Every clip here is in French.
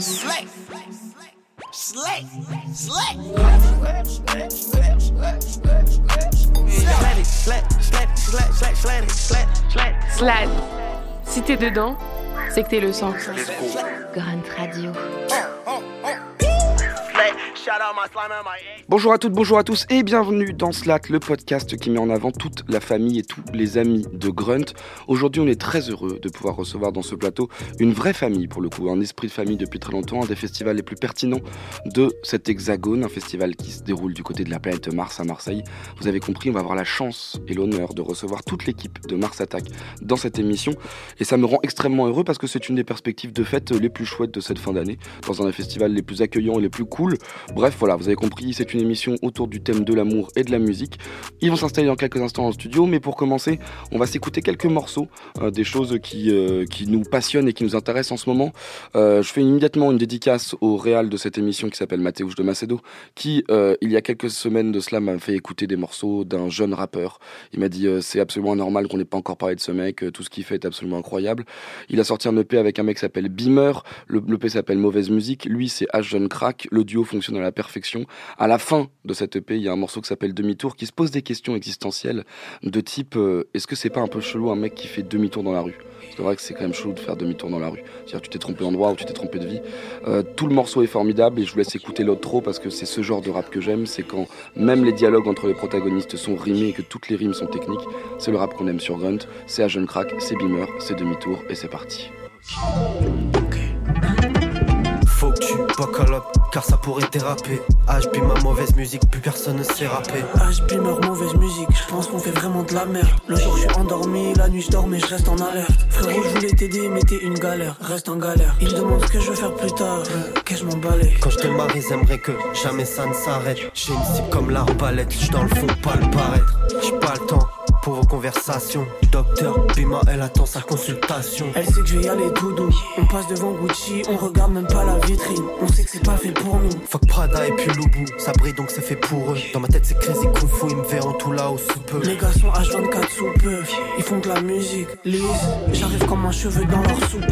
Slick. Slick. Slick. Slat. Si t'es dedans, c'est que t'es le sang. Grunt Radio. Bonjour à toutes, bonjour à tous et bienvenue dans Slat, le podcast qui met en avant toute la famille et tous les amis de Grunt. Aujourd'hui, on est très heureux de pouvoir recevoir dans ce plateau une vraie famille pour le coup, un esprit de famille depuis très longtemps, un des festivals les plus pertinents de cet hexagone, un festival qui se déroule du côté de la planète Mars à Marseille. Vous avez compris, on va avoir la chance et l'honneur de recevoir toute l'équipe de Mars Attack dans cette émission et ça me rend extrêmement heureux parce que c'est une des perspectives de fête les plus chouettes de cette fin d'année, dans un des festivals les plus accueillants et les plus cool. Bref, voilà, vous avez compris, c'est une émission autour du thème de l'amour et de la musique. Ils vont s'installer dans quelques instants le studio, mais pour commencer, on va s'écouter quelques morceaux, euh, des choses qui, euh, qui nous passionnent et qui nous intéressent en ce moment. Euh, je fais immédiatement une dédicace au réal de cette émission qui s'appelle Mathéouche de Macedo, qui, il y a quelques semaines de cela, m'a fait écouter des morceaux d'un jeune rappeur. Il m'a dit, c'est absolument normal qu'on n'ait pas encore parlé de ce mec, tout ce qu'il fait est absolument incroyable. Il a sorti un EP avec un mec qui s'appelle Beamer, le le EP s'appelle Mauvaise Musique, lui c'est H Jeune Crack, le duo fonctionne à la perfection. À la fin de cette EP, il y a un morceau qui s'appelle Demi-tour qui se pose des questions existentielles de type euh, est-ce que c'est pas un peu chelou un mec qui fait demi-tour dans la rue? C'est vrai que c'est quand même chelou de faire demi-tour dans la rue. C'est-à-dire tu t'es trompé d'endroit ou tu t'es trompé de vie. Euh, tout le morceau est formidable et je vous laisse écouter l'autre parce que c'est ce genre de rap que j'aime, c'est quand même les dialogues entre les protagonistes sont rimés et que toutes les rimes sont techniques. C'est le rap qu'on aime sur Grunt, c'est à Jeune Crack, c'est Beamer, c'est demi-tour et c'est parti. Buckle up, car ça pourrait déraper. HB ma mauvaise musique, plus personne ne sait rapper. HB meurt mauvaise musique, je pense qu'on fait vraiment de la merde. Le jour je suis endormi, la nuit je dors mais je reste en alerte. Frérot je voulais t'aider mais t'es une galère, reste en galère. Il demande ce que je veux faire plus tard, euh, que je m'en. Quand je démarre, ils aimeraient que jamais ça ne s'arrête. J'ai une cible comme l'arbalète, j'suis dans le fond, pas le paraître. J'ai pas le temps pour vos conversations. Docteur Bima, elle attend sa consultation. Elle sait que je vais y aller tout doux. On passe devant Gucci, on regarde même pas la vitrine. On sait que c'est pas fait pour nous. Fuck Prada et puis Loubou, ça brille donc c'est fait pour eux. Dans ma tête c'est crazy kung fu, ils me verront tout là-haut sous peu. Les gars sont H24 sous peu, ils font de la musique. Lise, j'arrive comme un cheveu dans leur soupe.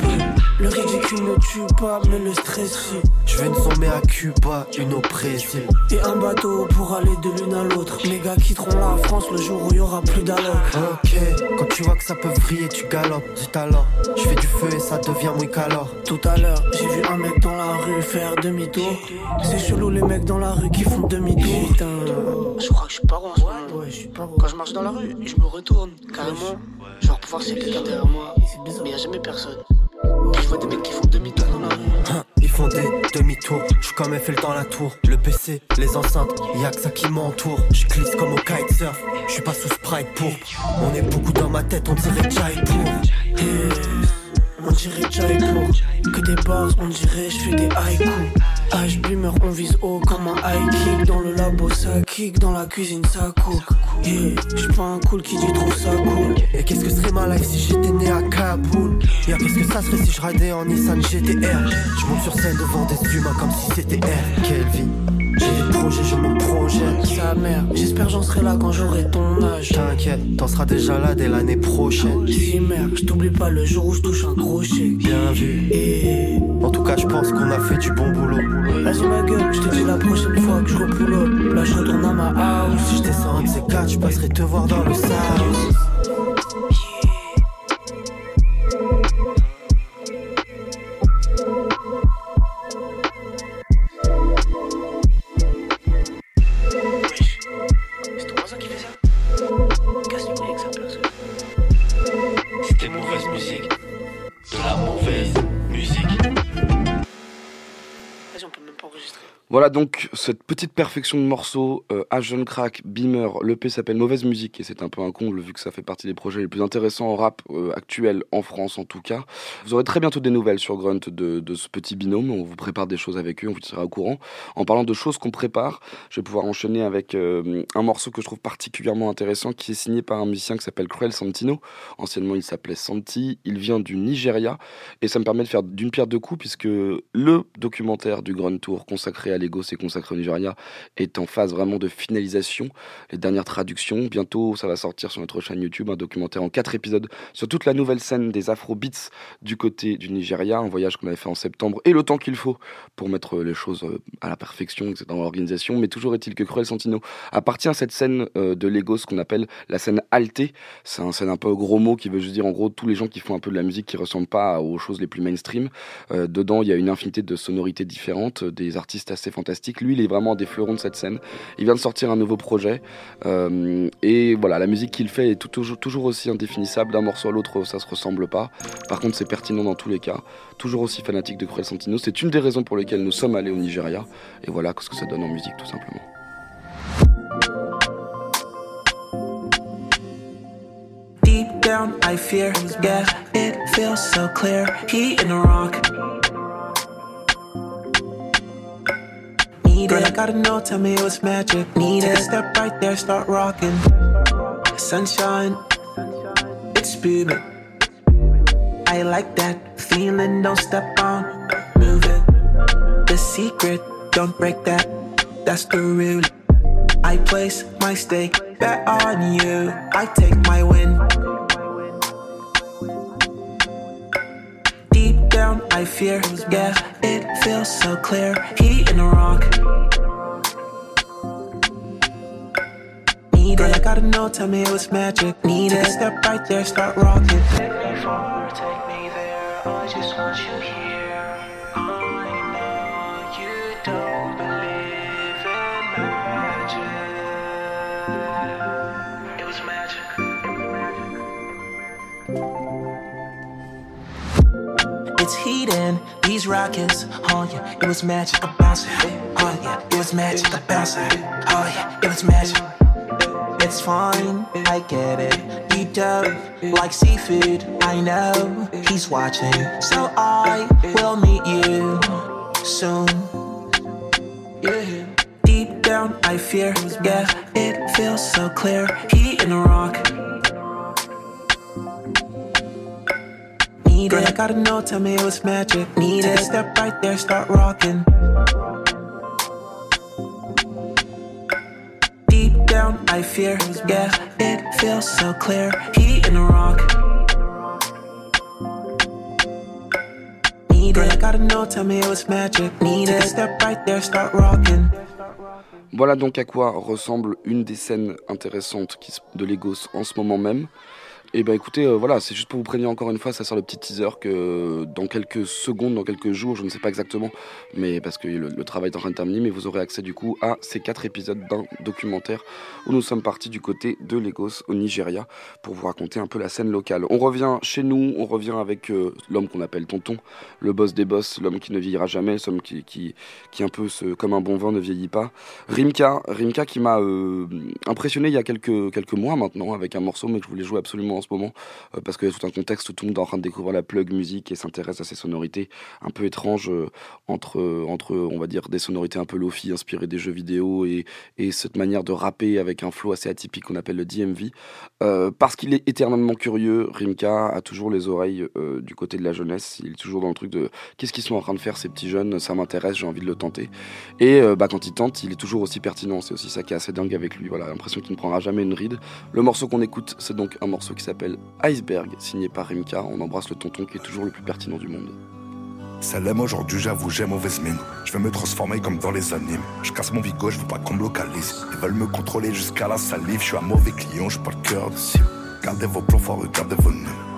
Le ridicule ne tue pas, mais le stress si. Je veux une zombie à Cuba, une au Brésil. Et un bateau pour aller de l'une à l'autre. Les gars quitteront la France le jour où il y aura plus d'alloc. Ok, quand tu vois que ça peut vriller, tu galopes. Zut alors, je fais du feu et ça devient muy calor. Tout à l'heure, j'ai vu un mec dans la rue faire demi-tour. C'est chelou les mecs dans la rue qui font demi-tour. Putain, je crois que je suis pas rond en ce moment. Ouais, je suis pas rond. Quand je marche dans la rue, je me retourne carrément. Genre pour voir s'il y a quelqu'un derrière moi. Mais y a jamais personne. Je vois des mecs qui font demi-tour dans la rue. Hein, Ils font des demi-tours, je comme Eiffel dans la tour. Le PC, les enceintes, y'a que ça qui m'entoure. Je glisse comme au kitesurf, je suis pas sous sprite pour. On est beaucoup dans ma tête, on dirait Jaipur. On dirait Jaipur Que des bars, on dirait je fais des haïkus HB meurt, on vise haut comme un high kick Dans le labo ça kick, dans la cuisine ça cook. Yeah. J'suis pas un cool qui dit trouve ça cool. Et qu'est-ce que serait ma life si j'étais né à Kaboul? Y'a qu'est-ce que ça serait si je raidais en Nissan GTR Je monte sur scène devant des humains comme si c'était R. Vie J'ai des projets, je me projette Sa mère, j'espère j'en serai là quand j'aurai ton âge. T'inquiète, t'en seras déjà là dès l'année prochaine. Si mère, je t'oublie pas le jour où je touche un gros chèque Bien vu. Et En tout cas je pense qu'on a fait du bon boulot. Vas-y ma gueule, je te dis la prochaine fois que je repull Là je retourne à ma house. Si je descends un de ces quatre, je passerai te voir dans le sable Voilà donc cette petite perfection de morceaux euh, Jeune Crack, Beamer, l'EP s'appelle Mauvaise Musique et c'est un peu un comble vu que ça fait partie des projets les plus intéressants en rap euh, actuel en France en tout cas. Vous aurez très bientôt des nouvelles sur Grunt de, ce petit binôme, on vous prépare des choses avec eux, on vous tiendra au courant. En parlant de choses qu'on prépare, je vais pouvoir enchaîner avec euh, un morceau que je trouve particulièrement intéressant qui est signé par un musicien qui s'appelle Cruel Santino. Anciennement il s'appelait Santi, il vient du Nigeria et ça me permet de faire d'une pierre deux coups puisque le documentaire du Grand Tour consacré à Lagos et consacré au Nigeria est en phase vraiment de finalisation. Les dernières traductions, bientôt ça va sortir sur notre chaîne YouTube, un documentaire en quatre épisodes sur toute la nouvelle scène des Afro-Beats du côté du Nigeria, un voyage qu'on avait fait en septembre et le temps qu'il faut pour mettre les choses euh, à la perfection, dans l'organisation. Mais toujours est-il que Cruel Santino appartient à cette scène euh, de Lagos qu'on appelle la scène altée. C'est un scène un peu gros mot qui veut juste dire en gros tous les gens qui font un peu de la musique qui ressemblent pas aux choses les plus mainstream. Euh, dedans, il y a une infinité de sonorités différentes, des artistes assez fantastiques. Lui, il est vraiment des fleurons de cette scène. Il vient de sortir un nouveau projet. et voilà, la musique qu'il fait est toujours, toujours aussi indéfinissable. D'un morceau à l'autre, ça se ressemble pas. Par contre, c'est pertinent dans tous les cas. Toujours aussi fanatique de Cruel Santino. C'est une des raisons pour lesquelles nous sommes allés au Nigeria. Et voilà ce que ça donne en musique, tout simplement. Deep down, I fear, yeah, it feels so clear. He in rock. Need Girl, it. I gotta know, tell me it was magic. Need Take it. a step right there, start rocking. Sunshine, it's booming. I like that feeling, don't step on, move it. The secret, don't break that, that's the rule. I place my stake, bet on you. I take my win. Down, I fear, yeah, it feels so clear. He in the rock. Need Girl, it. I gotta know, tell me it was magic. Need Take it. a step right there, start rocking. Take me far, take me there. I just want you here. It's heating, these rockets. Oh yeah, it was magic. I bounce it. Oh yeah, it was magic. I bounce it. Oh yeah, it was magic. It's fine, I get it. Deep dope like seafood. I know he's watching, so I will meet you soon. Yeah. Deep down, I fear, yeah, it feels so clear. He in the rock. Need Girl, it. I gotta know, tell me it was magic. Need Take it. a step right there, start rocking. Deep down, I fear, yeah, it feels so clear. He in the rock. Need Girl, it. I gotta know, tell me it was magic. Need Take it. a step right there, start rocking. Voilà donc à quoi ressemble une des scènes intéressantes de Legos en ce moment même. Et ben écoutez, euh, voilà, c'est juste pour vous prévenir encore une fois, ça sort le petit teaser que dans quelques secondes, dans quelques jours, je ne sais pas exactement, mais parce que le, travail est en train de terminer, mais vous aurez accès du coup à ces quatre épisodes d'un documentaire où nous sommes partis du côté de Lagos au Nigeria pour vous raconter un peu la scène locale. On revient chez nous, on revient avec euh, l'homme qu'on appelle Tonton, le boss des boss, l'homme qui ne vieillira jamais, l'homme qui, qui, qui un peu comme un bon vin ne vieillit pas. Rimka, Rimka qui m'a euh, impressionné il y a quelques, quelques mois maintenant avec un morceau, mais que je voulais jouer absolument ce moment euh, parce qu'il y a tout un contexte où tout le monde est en train de découvrir la plug musique et s'intéresse à ces sonorités un peu étranges euh, entre, entre, on va dire, des sonorités un peu lofi inspirées des jeux vidéo et, et cette manière de rapper avec un flow assez atypique qu'on appelle le DMV. Euh, parce qu'il est éternellement curieux, Rimka a toujours les oreilles euh, du côté de la jeunesse. Il est toujours dans le truc de qu'est-ce qu'ils sont en train de faire ces petits jeunes, ça m'intéresse, j'ai envie de le tenter. Et euh, bah, quand il tente, il est toujours aussi pertinent. C'est aussi ça qui est assez dingue avec lui. Voilà, l'impression qu'il ne prendra jamais une ride. Le morceau qu'on écoute, c'est donc un morceau qui s'appelle Iceberg, signé par Rimka. On embrasse le tonton qui est toujours le plus pertinent du monde. Salam aujourd'hui, j'avoue, j'ai mauvaise mine. Je vais me transformer comme dans les animes. Je casse mon bigot, je veux pas qu'on me localise. Ils veulent me contrôler jusqu'à la salive. Je suis un mauvais client, je pas le cœur de cible. Gardez vos plans forts, regardez vos nœuds.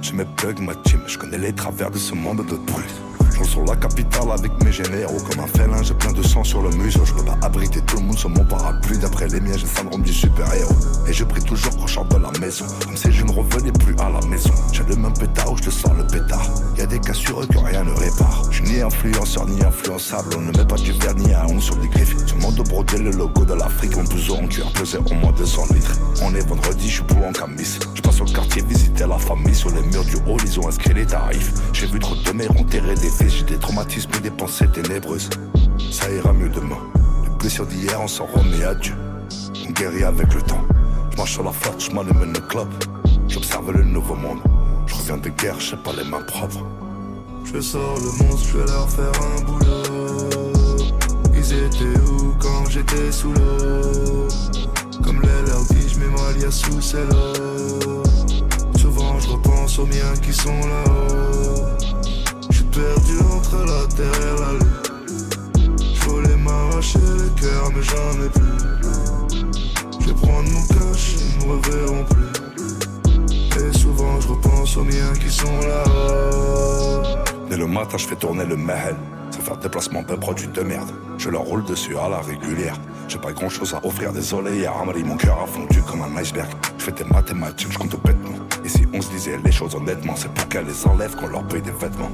Je me plug ma team, je connais les travers de ce monde de brut. Je roule sur la capitale avec mes généraux comme un félin, j'ai plein de sang sur le museau. Je peux pas abriter tout le monde sur mon parapluie. D'après les miens, j'ai le syndrome du super-héros. Et je prie toujours quand je de la maison, comme si je ne revenais plus à la maison. J'ai le même pétard où je te sors le pétard. Y a des cas sur eux que rien ne répare. Je ni influenceur ni influençable. On ne met pas du vernis à on sur des griffes. Le monde brodé le logo de l'Afrique. Mon blouson en cuir pesait au moins 200 litres. On est vendredi, je suis pour en camis. Je passe au quartier visiter la famille. Sur les murs du hall, ils ont inscrit les tarifs. J'ai vu trop de mères enterrer des fils. J'ai des traumatismes et des pensées ténébreuses. Ça ira mieux demain. Les blessures d'hier, on s'en remet à Dieu. On guérit avec le temps. Je marche sur la flotte, je m'allume le club. J'observe le nouveau monde. Je reviens de guerre, j'ai pas les mains propres. Je sors le monstre, je vais leur faire un boulot. Ils étaient où quand j'étais sous l'eau. Comme les leurs dit, je mets ma lia sous celle-là Souvent je repense aux miens qui sont là-haut. Je suis perdu entre la terre et la lune. Je voulais m'arracher le cœur mais j'en ai plus. Je prendre mon cash, ils me reverront plus. Et souvent je repense aux miens qui sont là-haut. Dès le matin je fais tourner le mahel Sans faire déplacement de produits de merde Je leur roule dessus à la régulière j'ai pas grand chose à offrir, désolé, à Amari, mon cœur a fondu comme un iceberg. Je fais des mathématiques, je compte bêtement. Et si on se disait les choses honnêtement, c'est pour qu'elles les enlèvent qu'on leur paye des vêtements.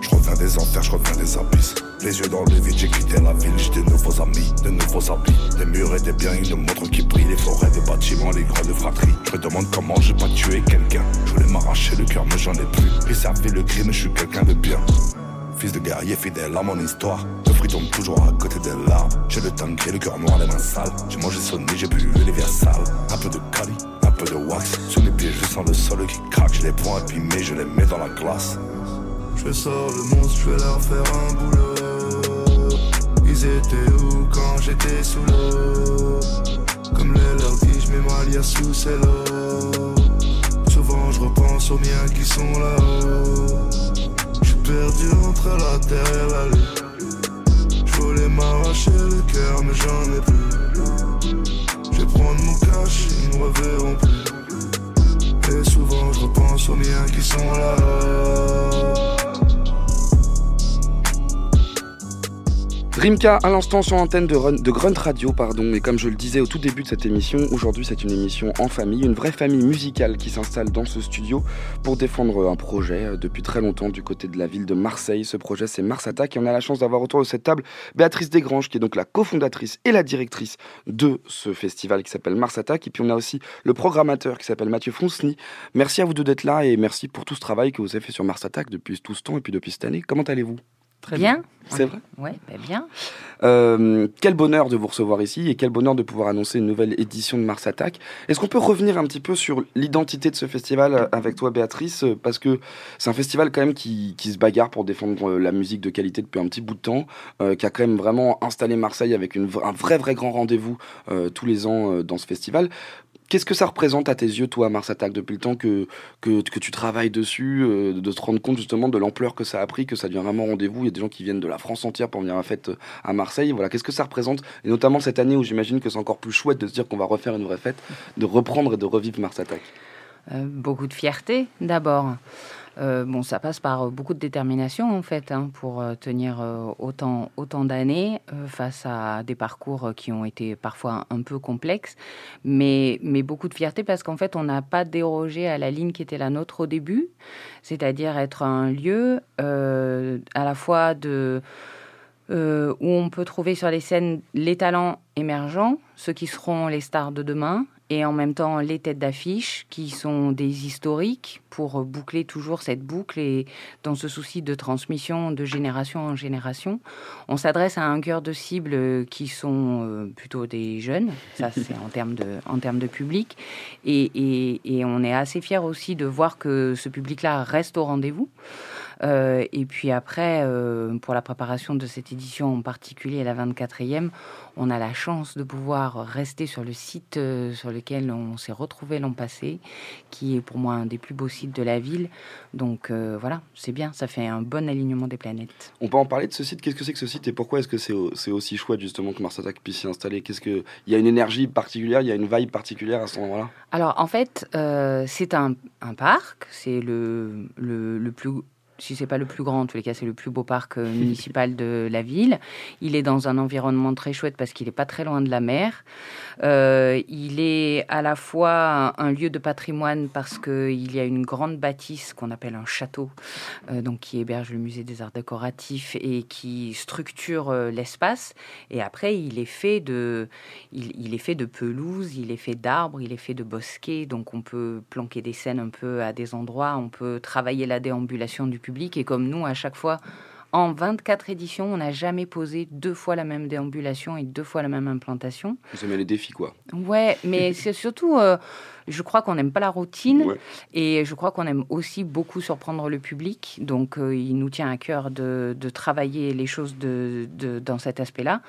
Je reviens des enfers, je reviens des abysses. Les yeux dans le vide, j'ai quitté la ville, j'ai de nouveaux amis, de nouveaux habits. Des murs et des biens, une montre qui brille, les forêts, des bâtiments, les grandes fratries. Je me demande comment j'ai pas tué quelqu'un. Je voulais m'arracher le cœur, mais j'en ai plus. J'ai servi le crime, je suis quelqu'un de bien. Fils de guerrier fidèle à mon histoire. Le fruit tombe toujours à côté des larmes. J'ai le et le cœur noir, les mains sales. J'ai mangé sonné, j'ai bu les verres sales. Un peu de cali, un peu de wax. Sous mes pieds, je sens le sol qui craque. Je les prends abîmés, je les mets dans la glace. Je sors le monstre, je vais leur faire un boulot. Ils étaient où quand j'étais sous l'eau? Comme les leurs dit, je mets ma lia sous celle-là. Souvent je repense aux miens qui sont là-haut perdu entre la terre et la lune. Je voulais m'arracher le cœur, mais j'en ai plus. Je vais prendre mon cash, ils me reverront plus. Et souvent je repense aux miens qui sont là. Rimka, à l'instant sur l'antenne de, de, Grunt Radio, pardon. Et comme je le disais au tout début de cette émission, aujourd'hui c'est une émission en famille, une vraie famille musicale qui s'installe dans ce studio pour défendre un projet euh, depuis très longtemps du côté de la ville de Marseille. Ce projet c'est Mars Attack et on a la chance d'avoir autour de cette table Béatrice Desgranges qui est donc la cofondatrice et la directrice de ce festival qui s'appelle Mars Attack. Et puis on a aussi le programmateur qui s'appelle Mathieu Fonceny. Merci à vous deux d'être là et merci pour tout ce travail que vous avez fait sur Mars Attack depuis tout ce temps et puis depuis cette année. Comment allez-vous? Très bien. C'est vrai Oui, bah bien. Euh, quel bonheur de vous recevoir ici et quel bonheur de pouvoir annoncer une nouvelle édition de Mars Attack. Est-ce qu'on peut revenir un petit peu sur l'identité de ce festival avec toi, Béatrice? Parce que c'est un festival quand même qui, qui, se bagarre pour défendre la musique de qualité depuis un petit bout de temps, euh, qui a quand même vraiment installé Marseille avec une, un vrai, vrai grand rendez-vous euh, tous les ans euh, dans ce festival. Qu'est-ce que ça représente à tes yeux, toi, Mars Attack, depuis le temps que, que, tu travailles dessus, euh, de te rendre compte justement de l'ampleur que ça a pris, que ça devient vraiment rendez-vous Il y a des gens qui viennent de la France entière pour venir à la fête euh, à Marseille. Voilà, qu'est-ce que ça représente Et notamment cette année où j'imagine que c'est encore plus chouette de se dire qu'on va refaire une vraie fête, de reprendre et de revivre Mars Attack? Euh, beaucoup de fierté, d'abord. Euh, bon, ça passe par euh, beaucoup de détermination en fait hein, pour euh, tenir autant, autant d'années face à des parcours qui ont été parfois un peu complexes, mais, mais beaucoup de fierté parce qu'en fait on n'a pas dérogé à la ligne qui était la nôtre au début, c'est-à-dire être un lieu à la fois de où on peut trouver sur les scènes les talents émergents, ceux qui seront les stars de demain, et en même temps les têtes d'affiche qui sont des historiques pour boucler toujours cette boucle et dans ce souci de transmission de génération en génération. On s'adresse à un cœur de cible qui sont euh, plutôt des jeunes, ça c'est en termes de, en termes de public, et, et, et on est assez fiers aussi de voir que ce public-là reste au rendez-vous. Euh, et puis après, euh, pour la préparation de cette édition en particulier, la 24e, on a la chance de pouvoir rester sur le site euh, sur lequel on s'est retrouvé l'an passé, qui est pour moi un des plus beaux sites de la ville. Donc voilà, c'est bien, ça fait un bon alignement des planètes. On peut en parler de ce site? Qu'est-ce que c'est que ce site et pourquoi est-ce que c'est aussi chouette justement que Mars Attack puisse s'y installer? Qu'est-ce que il y a une énergie particulière, il y a une vibe particulière à ce moment-là Alors en fait, c'est un, un, parc, c'est le, le, le plus si c'est pas le plus grand, en tous les cas, c'est le plus beau parc euh, municipal de la ville. Il est dans un environnement très chouette parce qu'il n'est pas très loin de la mer. Euh, il est à la fois un, lieu de patrimoine parce qu'il y a une grande bâtisse qu'on appelle un château, euh, donc qui héberge le musée des arts décoratifs et qui structure l'espace. Et après, il est fait de, il, est fait de pelouse, il est fait d'arbres, il est fait de bosquets. Donc on peut planquer des scènes un peu à des endroits, on peut travailler la déambulation du public et comme nous, à chaque fois, En 24 éditions, on n'a jamais posé deux fois la même déambulation et deux fois la même implantation. Vous aimez les défis, quoi. Ouais, mais c'est surtout, euh, je crois qu'on n'aime pas la routine et je crois qu'on aime aussi beaucoup surprendre le public. Donc, euh, il nous tient à cœur de, de travailler les choses de, de- dans cet aspect-là.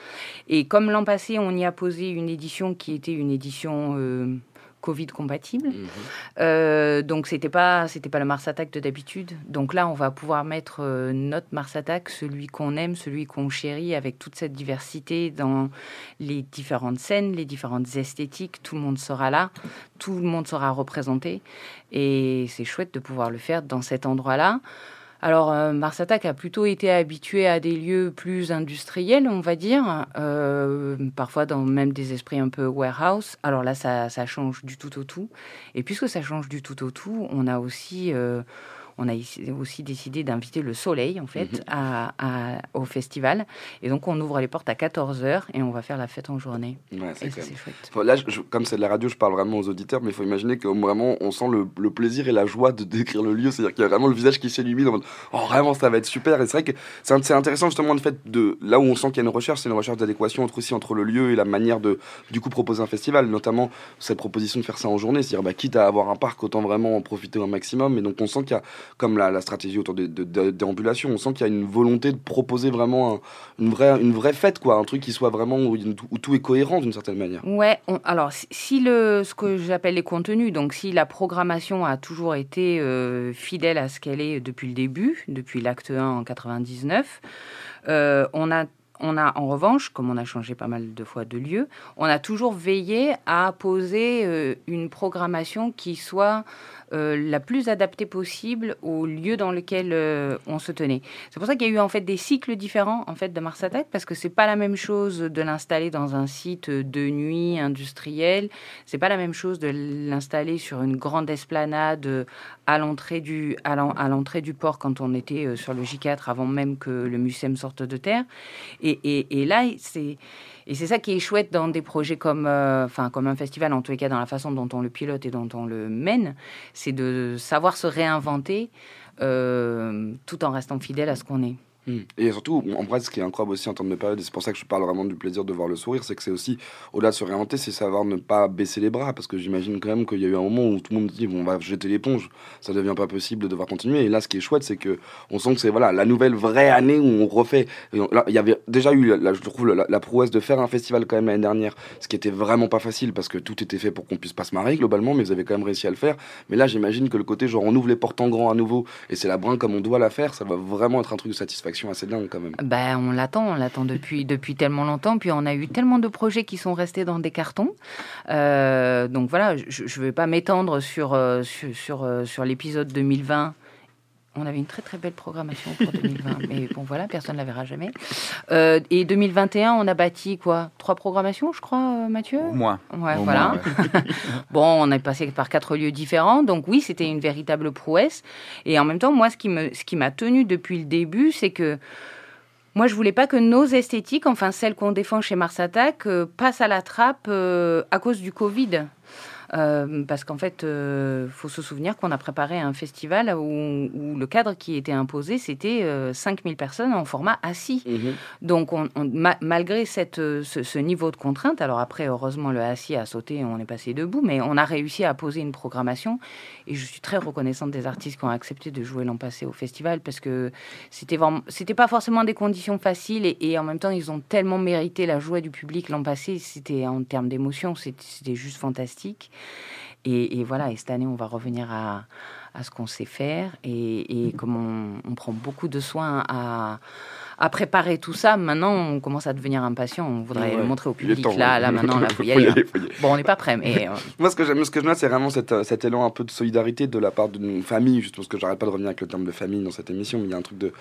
Et comme l'an passé, on y a posé une édition qui était une édition euh, Covid compatible. Euh, donc c'était pas c'était pas le Mars Attack de d'habitude. Donc là on va pouvoir mettre euh, notre Mars Attack, celui qu'on aime, celui qu'on chérit, avec toute cette diversité dans les différentes scènes, les différentes esthétiques. Tout le monde sera là, tout le monde sera représenté, et c'est chouette de pouvoir le faire dans cet endroit-là. Alors, euh, Mars Attack a plutôt été habitué à des lieux plus industriels, on va dire, euh, parfois dans même des esprits un peu warehouse. Alors là, ça, ça change du tout au tout. Et puisque ça change du tout au tout, on a aussi, euh, on a aussi décidé d'inviter le soleil, en fait, Mhm. à- à- au festival. Et donc, on ouvre les portes à 14h et on va faire la fête en journée. Ouais, c'est chouette. Faut- Là, je- comme c'est de la radio, je parle vraiment aux auditeurs, mais il faut imaginer que vraiment, on sent le, le plaisir et la joie de décrire le lieu. C'est-à-dire qu'il y a vraiment le visage qui s'illumine en mode Oh, vraiment, ça va être super. Et c'est vrai que c'est intéressant justement le fait de. Là où on sent qu'il y a une recherche, c'est une recherche d'adéquation entre, aussi entre le lieu et la manière de, du coup, proposer un festival. Notamment cette proposition de faire ça en journée. C'est-à-dire, bah, quitte à avoir un parc, autant vraiment en profiter au maximum. Et donc, on sent qu'il y a, comme la, stratégie autour des de, déambulations, on sent qu'il y a une volonté de proposer vraiment un- une, vraie, une vraie fête, quoi. Un truc qui soit vraiment où, tout est cohérent d'une certaine manière. Ouais, alors si- si le, ce que j'appelle les contenus, donc si la programmation a toujours été euh, fidèle à ce qu'elle est depuis le début, depuis l'acte 1 en 99, euh, on a on a en revanche, comme on a changé pas mal de fois de lieu, on a toujours veillé à poser euh, une programmation qui soit euh, la plus adaptée possible au lieu dans lequel euh, on se tenait. C'est pour ça qu'il y a eu en fait des cycles différents en fait de Mars Attack parce que c'est pas la même chose de l'installer dans un site de nuit industriel, c'est pas la même chose de l'installer sur une grande esplanade euh, à l'entrée du à l'en- à l'entrée du port quand on était sur le J4 avant même que le MUSEM sorte de terre. Et là c'est et c'est ça qui est chouette dans des projets comme, euh, comme un festival, en tous les cas dans la façon dont on le pilote et dont on le mène, c'est de savoir se réinventer euh, tout en restant fidèle à ce qu'on est. Mm. Et surtout, en vrai, ce qui est incroyable aussi en termes de période, et c'est pour ça que je parle vraiment du plaisir de voir le sourire, c'est que c'est aussi, au-delà de se réinventer, c'est savoir ne pas baisser les bras, parce que j'imagine quand même qu'il y a eu un moment où tout le monde dit, bon, on va jeter l'éponge, ça devient pas possible de devoir continuer. Et là, ce qui est chouette, c'est que on sent que c'est voilà la nouvelle vraie année où on refait. Il y avait déjà eu, je trouve, la, la prouesse de faire un festival quand même l'année dernière, ce qui était vraiment pas facile, parce que tout était fait pour qu'on puisse pas se marrer globalement, mais vous avez quand même réussi à le faire. Mais là, j'imagine que le côté genre on ouvre les portes en grand à nouveau, et c'est la brin comme on doit la faire, ça va vraiment être un truc de satisfaction Ben, on l'attend, on l'attend depuis, depuis tellement longtemps. Puis on a eu tellement de projets qui sont restés dans des cartons. Euh, donc voilà, je ne vais pas m'étendre sur, euh, sur, sur, euh, sur l'épisode 2020. On avait une très très belle programmation pour 2020, mais bon voilà, personne ne la verra jamais. Euh, et 2021, on a bâti quoi? Trois programmations, je crois, euh, Mathieu? Au moins. Ouais, Au voilà. moins, ouais. bon, on est passé par quatre lieux différents, donc oui, c'était une véritable prouesse. Et en même temps, moi, ce qui me, ce qui m'a tenu depuis le début, c'est que moi, je voulais pas que nos esthétiques, enfin celles qu'on défend chez Mars Attack, euh, passent à la trappe euh, à cause du Covid. Euh, parce qu'en fait, il faut se souvenir qu'on a préparé un festival où, où le cadre qui était imposé, c'était euh, 5000 personnes en format assis. Donc, on, on- ma- malgré cette, euh, ce, ce niveau de contrainte, alors après, heureusement, le assis a sauté, on est passé debout, mais on a réussi à poser une programmation. Et je suis très reconnaissante des artistes qui ont accepté de jouer l'an passé au festival parce que c'était vraiment, c'était pas forcément des conditions faciles et, et en même temps, ils ont tellement mérité la joie du public l'an passé. C'était en termes d'émotion, c'était juste fantastique. Et, et voilà, et cette année, on va revenir à, à ce qu'on sait faire. Et, et comme on, on prend beaucoup de soin à, à préparer tout ça, maintenant, on commence à devenir impatient. On voudrait Ouais, le montrer au public. temps, là, ouais. là, maintenant, là, faut y Faut y aller. aller, hein. faut y aller. Bon, on n'est pas prêt, mais... euh, Moi, ce que j'aime, ce que je note, c'est vraiment cette, euh, cet élan un peu de solidarité de la part d'une famille, juste parce que j'arrête pas de revenir avec le terme de famille dans cette émission, mais il y a un truc de,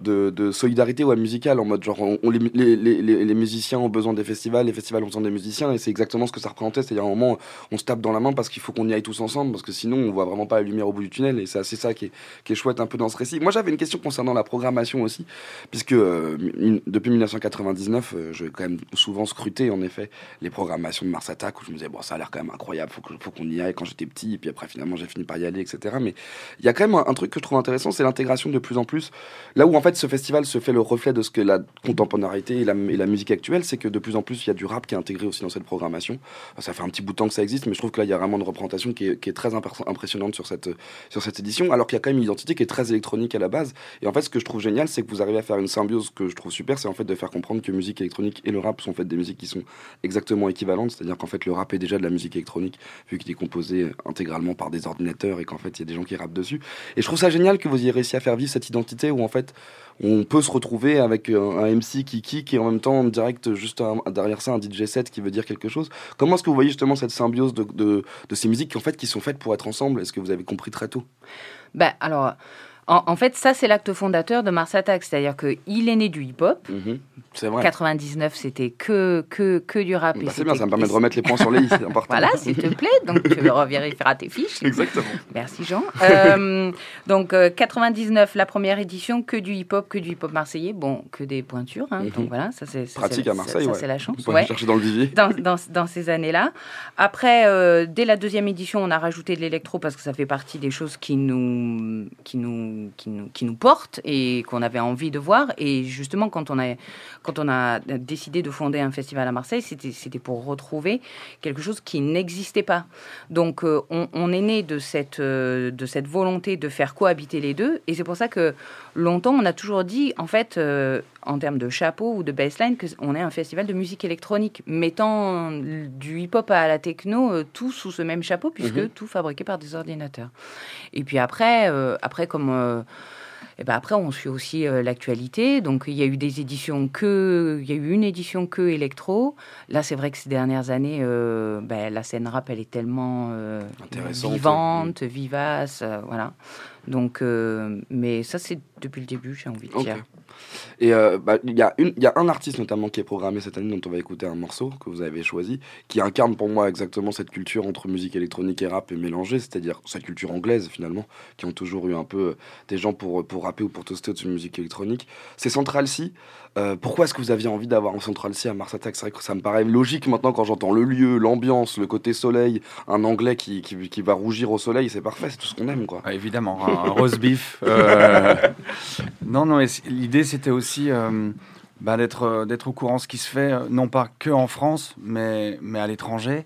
de, de solidarité ouais, musicale, en mode genre, on, on- les, les, les, les- les musiciens ont besoin des festivals, les festivals ont besoin des musiciens, et c'est exactement ce que ça représentait, c'est-à-dire à un moment, on se tape dans la main parce qu'il faut qu'on y aille tous ensemble, parce que sinon, on voit vraiment pas la lumière au bout du tunnel, et c'est assez ça qui est, qui est chouette un peu dans ce récit. Moi, j'avais une question concernant la programmation aussi, puisque euh, depuis 1999, euh, j'ai quand même souvent scruté, en effet, les programmations de Mars Attack, où je me disais, bon, ça a l'air quand même incroyable, faut qu'on y aille quand j'étais petit, et puis après, finalement, j'ai fini par y aller, etc. Mais il y a quand même un, truc que je trouve intéressant, c'est l'intégration de plus en plus, là où en fait, ce festival se fait le reflet de ce que la contemporanéité et la, musique actuelle, c'est que de plus en plus, il y a du rap qui est intégré aussi dans cette programmation. Ça fait un petit bout de temps que ça existe, mais je trouve que là, il y a vraiment une représentation qui est, très impressionnante sur cette, sur cette édition, alors qu'il y a quand même une identité qui est très électronique à la base. Et en fait, ce que je trouve génial, c'est que vous arrivez à faire une symbiose que je trouve super, c'est en fait de faire comprendre que musique électronique et le rap sont en fait des musiques qui sont exactement équivalentes, c'est-à-dire qu'en fait, le rap est déjà de la musique électronique, vu qu'il est composé intégralement par des ordinateurs et qu'en fait, il y a des gens qui rappent dessus. Et je trouve ça génial que vous ayez réussi à faire vivre cette identité où en fait, on peut se retrouver avec un, un MC qui kick et en même temps en direct juste derrière ça un DJ set qui veut dire quelque chose. Comment est-ce que vous voyez justement cette symbiose de ces musiques qui en fait qui sont faites pour être ensemble? Est-ce que vous avez compris très tôt? Ben, alors, en, en fait, ça, c'est l'acte fondateur de Mars Attack. C'est-à-dire qu'il est né du hip-hop. Mhm. C'est vrai. 99, c'était que, que, que du rap. Bah, c'est bien, ça me permet et de remettre les points sur les i, c'est important. Voilà, s'il te plaît. Donc, tu revérifieras tes fiches. Exactement. Merci, Jean. Euh, donc, euh, 99, la première édition, que du hip-hop, que du hip-hop marseillais. Bon, que des pointures. hein. Mhm. Donc, voilà, ça, c'est ça, Pratique c'est- à Marseille, ça, ouais. c'est la chance. pouvez ouais. chercher dans le vivier. Dans, dans, dans ces années-là. Après, euh, dès la deuxième édition, on a rajouté de l'électro parce que ça fait partie des choses qui nous, qui nous, qui nous, portent et qu'on avait envie de voir. Et justement, quand on a, quand on a décidé de fonder un festival à Marseille, c'était, c'était pour retrouver quelque chose qui n'existait pas. Donc, euh, on, on est né de cette, euh, de cette volonté de faire cohabiter les deux. Et c'est pour ça que longtemps, on a toujours dit, en fait, euh, en termes de chapeau ou de baseline, qu'on est un festival de musique électronique, mettant du hip-hop à la techno, euh, tout sous ce même chapeau, puisque Mhm. tout fabriqué par des ordinateurs. Et puis après, euh, après comme... euh, eh ben après, on suit aussi euh, l'actualité. Donc, il y a eu des éditions que, il y a eu une édition que électro. Là, c'est vrai que ces dernières années, euh, ben, la scène rap, elle est tellement euh, vivante, vivace, euh, voilà. Donc, euh, mais ça, c'est depuis le début, j'ai envie de dire. Et euh, bah, il y, a y un artiste notamment qui est programmé cette année dont on va écouter un morceau que vous avez choisi, qui incarne pour moi exactement cette culture entre musique électronique et rap et mélangée, c'est-à-dire cette culture anglaise finalement, qui ont toujours eu un peu euh, des gens pour, pour rapper ou pour toaster au-dessus de musique électronique. C'est Central C. Euh, pourquoi est-ce que vous aviez envie d'avoir un Central C à Mars Attack? C'est vrai que ça me paraît logique maintenant quand j'entends le lieu, l'ambiance, le côté soleil, un anglais qui, qui, qui va rougir au soleil, c'est parfait, c'est tout ce qu'on aime quoi. Ah, évidemment, un, un roast beef. euh, non, non, l'idée c'était aussi euh, bah, d'être euh, d'être au courant de ce qui se fait, euh, non pas que en France, mais, mais à l'étranger.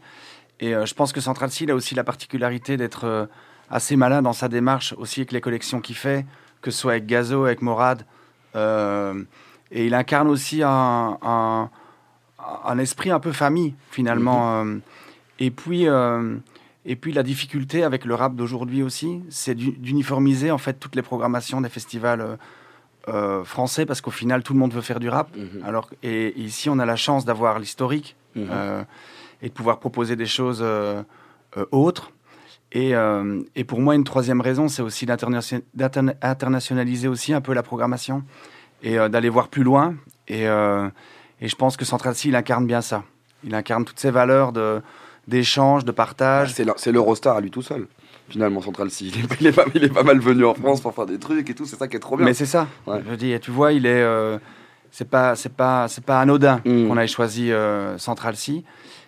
Et je pense que Central Seal a aussi la particularité d'être assez malin dans sa démarche, aussi avec les collections qu'il fait, que ce soit avec Gazo, avec Morad. euh, et il incarne aussi un, un, un esprit un peu famille, finalement. euh, et puis. euh, et puis la difficulté avec le rap d'aujourd'hui aussi, c'est d'u- d'uniformiser en fait toutes les programmations des festivals euh, français parce qu'au final tout le monde veut faire du rap. Alors et ici on a la chance d'avoir l'historique Mhm. euh, et de pouvoir proposer des choses euh, autres. Et, et pour moi une troisième raison c'est aussi d'internation- d'interna- d'internationaliser aussi un peu la programmation et d'aller voir plus loin. Et, et je pense que Central C il incarne bien ça. Il incarne toutes ces valeurs de d'échange, de partage. C'est la- c'est l'Eurostar à lui tout seul. Finalement, Central C. Il est, il est pas, il est pas mal venu en France pour faire des trucs et tout. C'est ça qui est trop bien. Mais c'est ça. Je dis, tu vois, il est, euh, c'est pas, c'est pas, c'est pas anodin Mm. qu'on ait choisi euh, Central C.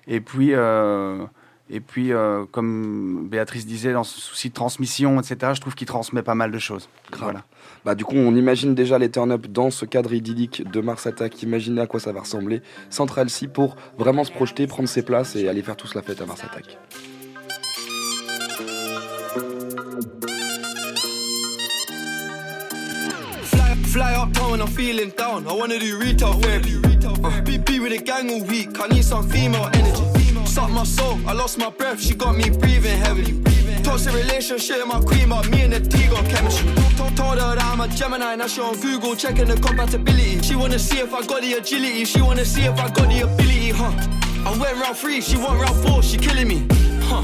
Et puis, euh, et puis, comme Béatrice disait, dans ce souci de transmission, etc. Je trouve qu'il transmet pas mal de choses. Voilà. Bah, du coup, on imagine déjà les turn-up dans ce cadre idyllique de Mars Attack. Imaginez à quoi ça va ressembler. Central C pour vraiment se projeter, prendre ses places et aller faire tous la fête à Mars Attack. Fly, uptown when I'm feeling down. I wanna do retail therapy. Uh, be, be with a gang all week. I need some female energy. Suck my soul, I lost my breath. She got me breathing heavily. Toxic relationship, my queen, but me and the T got chemistry. Told her that I'm a Gemini, now she on Google checking the compatibility. She wanna see if I got the agility. She wanna see if I got the ability, huh? I went round three, she went round four, she killing me, huh?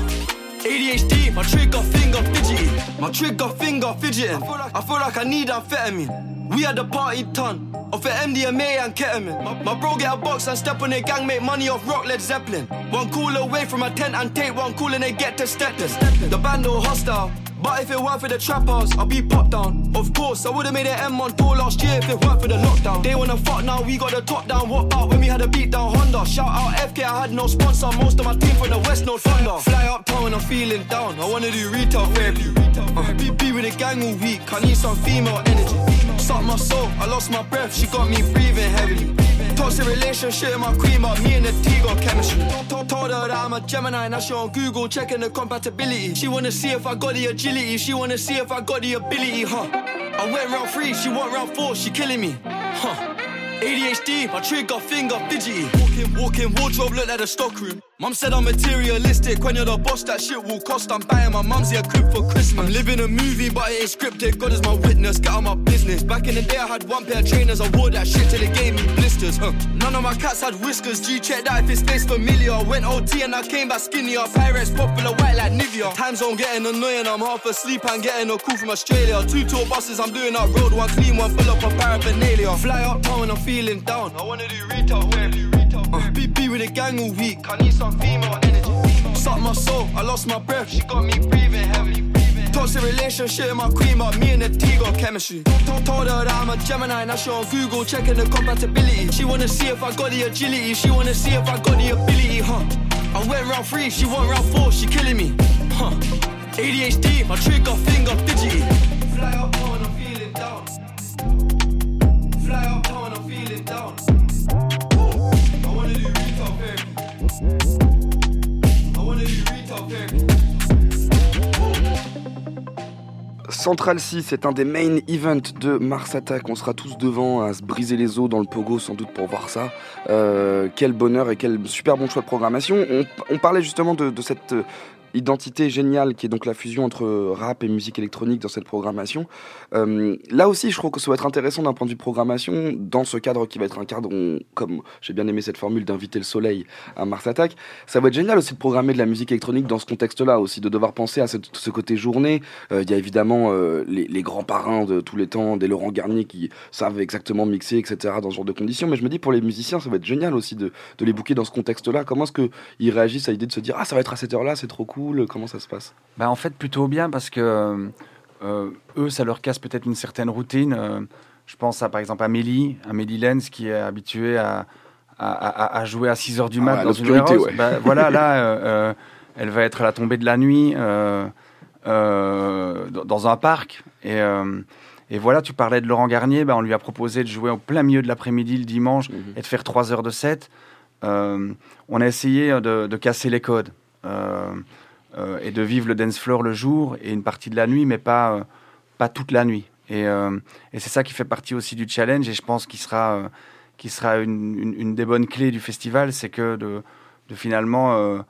ADHD, my trigger finger fidgety. My trigger finger fidgeting. I feel like I need amphetamine. We had the party ton of the MDMA and ketamine. My, bro get a box and step on their gang, make money off rock Led Zeppelin. One call away from a tent and take one call and they get to step. The band all hostile. But if it weren't for the trappers, I'd be popped down. Of course, I would've made an M on tour last year if it weren't for the lockdown. They wanna fuck now, we got the top down. What about when we had a beat down Honda? Shout out FK, I had no sponsor. Most of my team from the West, no thunder. Fly uptown when I'm feeling down. I wanna do retail therapy. Uh, be, with a gang all week. I need some female energy. Suck my soul, I lost my breath. She got me breathing heavily. Toxic relationship, my queen, but me and the T got chemistry. Told her that I'm a Gemini, now she on Google checking the compatibility. She wanna see if I got the agility, she wanna see if I got the ability, huh? I went round three, she went round four, she killing me, huh? ADHD, my trigger finger fidgety. Walking, walking, wardrobe look like a stockroom. Mum said I'm materialistic. When you're the boss, that shit will cost. I'm buying my mum's a crib for Christmas. I'm living a movie, but it ain't scripted. God is my witness. Get out my business. Back in the day, I had one pair of trainers. I wore that shit till it gave me blisters. Huh. None of my cats had whiskers. G check that if it stays familiar. Went OT and I came back skinnier. Pirates popular, white like Nivea. Time zone getting annoying. I'm half asleep and getting a call from Australia. Two tour buses, I'm doing that road. One clean, one full up of paraphernalia. Fly up town, I'm feeling down. I wanna do retail therapy. Uh, be with a gang all week. I need some female energy. Suck my soul, I lost my breath. She got me breathing heavily. Toxic relationship, my queen, but me and the T got chemistry. Told, told her that I'm a Gemini, now she on Google checking the compatibility. She wanna see if I got the agility. She wanna see if I got the ability, huh? I went round three, she went round four, she killing me, huh? ADHD, my trigger finger fidgety. Central 6 c'est un des main events de Mars Attack. On sera tous devant à se briser les os dans le pogo sans doute pour voir ça. Euh, quel bonheur et quel super bon choix de programmation. On, parlait justement de, de cette euh, identité géniale qui est donc la fusion entre rap et musique électronique dans cette programmation. Euh, là aussi, je trouve que ça va être intéressant d'un point de vue programmation, dans ce cadre qui va être un cadre, on- comme j'ai bien aimé cette formule d'inviter le soleil à Mars Attack, ça va être génial aussi de programmer de la musique électronique dans ce contexte-là aussi, de devoir penser à ce côté journée. Euh, Il y a évidemment euh, les, grands parrains de tous les temps, des Laurent Garnier qui savent exactement mixer, etc. dans ce genre de conditions. Mais je me dis pour les musiciens, ça va être génial aussi de, de les booker dans ce contexte-là. Comment est-ce qu'ils réagissent à l'idée de se dire ah ça va être à cette heure-là, c'est trop cool. Comment ça se passe? Bah, en fait, plutôt bien parce que euh, eux, ça leur casse peut-être une certaine routine. Euh, je pense à, par exemple, Amélie, Amélie Lenz, qui est habituée à, à, à- à jouer à 6 heures du Ah mat dans une l'obscurité, warehouse. ouais. Bah, voilà, là, euh, elle va être à la tombée de la nuit dans- un parc. Et, et voilà, tu parlais de Laurent Garnier, bah, on lui a proposé de jouer au plein milieu de l'après-midi le dimanche et de faire 3 heures de set. Euh, on a essayé de, de casser les codes euh, euh, et de vivre le dance floor le jour et une partie de la nuit, mais pas, euh, pas toute la nuit. Et, euh, et c'est ça qui fait partie aussi du challenge et je pense qu'il sera, qui sera une, une- des bonnes clés du festival, c'est que de, de finalement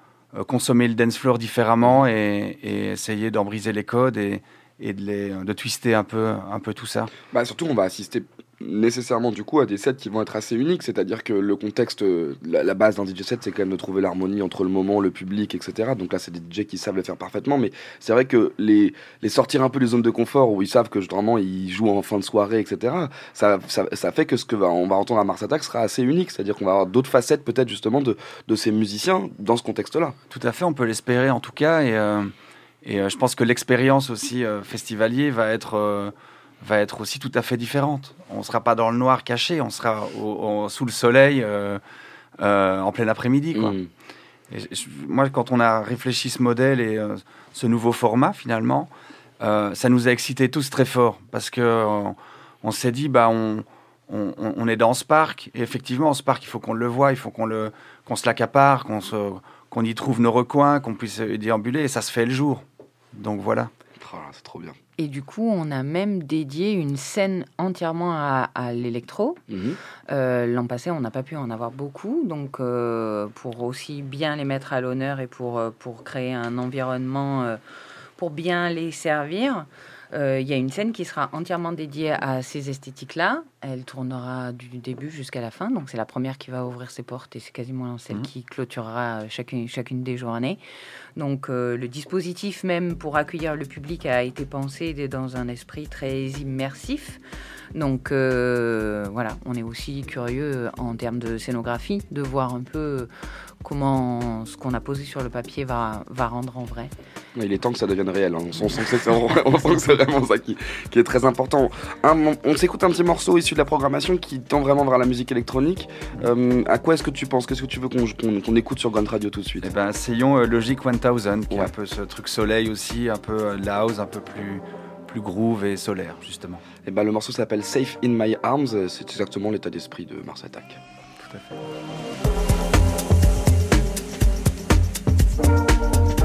consommer le dance floor différemment et, et essayer d'en briser les codes et, et de, les, de twister un peu, un peu tout ça. Bah surtout, on va assister nécessairement du coup à des sets qui vont être assez uniques, c'est-à-dire que le contexte, euh, la, base d'un DJ set, c'est quand même de trouver l'harmonie entre le moment, le public, etc. Donc là, c'est des DJ qui savent le faire parfaitement, mais c'est vrai que les, les sortir un peu des zones de confort où ils savent que vraiment ils jouent en fin de soirée, etc. Ça, ça, fait que ce que va, on va entendre à Mars Attack sera assez unique, c'est-à-dire qu'on va avoir d'autres facettes peut-être justement de, de ces musiciens dans ce contexte-là. Tout à fait, on peut l'espérer en tout cas. Et, euh, et euh, je pense que l'expérience aussi festivalier va être, va être aussi tout à fait différente. On ne sera pas dans le noir caché, on sera au- au- sous le soleil euh, euh, en plein après-midi. Mm. Moi, quand on a réfléchi ce modèle et euh, ce nouveau format, finalement, ça nous a excités tous très fort parce que on s'est dit, bah, on, on, on- on est dans ce parc et effectivement, ce parc, il faut qu'on le voit, il faut qu'on le, qu'on se l'accapare, qu'on se, qu'on y trouve nos recoins, qu'on puisse y déambuler et ça se fait le jour. Donc voilà. Oh, c'est trop bien. Et du coup, on a même dédié une scène entièrement à, à l'électro. Mhm. Euh, L'an passé, on n'a pas pu en avoir beaucoup, donc euh, pour aussi bien les mettre à l'honneur et pour, euh, pour créer un environnement euh, pour bien les servir, il y a une scène qui sera entièrement dédiée à ces esthétiques-là. Elle tournera du début jusqu'à la fin. Donc, c'est la première qui va ouvrir ses portes et c'est quasiment celle Mhm. qui clôturera chacune, chacune des journées. Donc, euh, le dispositif même pour accueillir le public a été pensé dans un esprit très immersif. Donc, euh, voilà, on est aussi curieux en termes de scénographie de voir un peu comment ce qu'on a posé sur le papier va, va rendre en vrai. Il est temps que ça devienne réel. hein. On, sent- que c'est- vraiment ça qui, qui est très important. Un- on s'écoute un petit morceau issu de la programmation qui tend vraiment vers la musique électronique. Euh, à quoi est-ce que tu penses? Qu'est-ce que tu veux qu'on qu'on- qu'on écoute sur Grunt Radio tout de suite? Eh ben, essayons euh, Logic 1000, qui est un peu ce truc soleil aussi, un peu euh, la house, un peu plus, plus groove et solaire, justement. Et ben, le morceau s'appelle Safe in My Arms. C'est exactement l'état d'esprit de Mars Attack. Tout à fait. Thank you.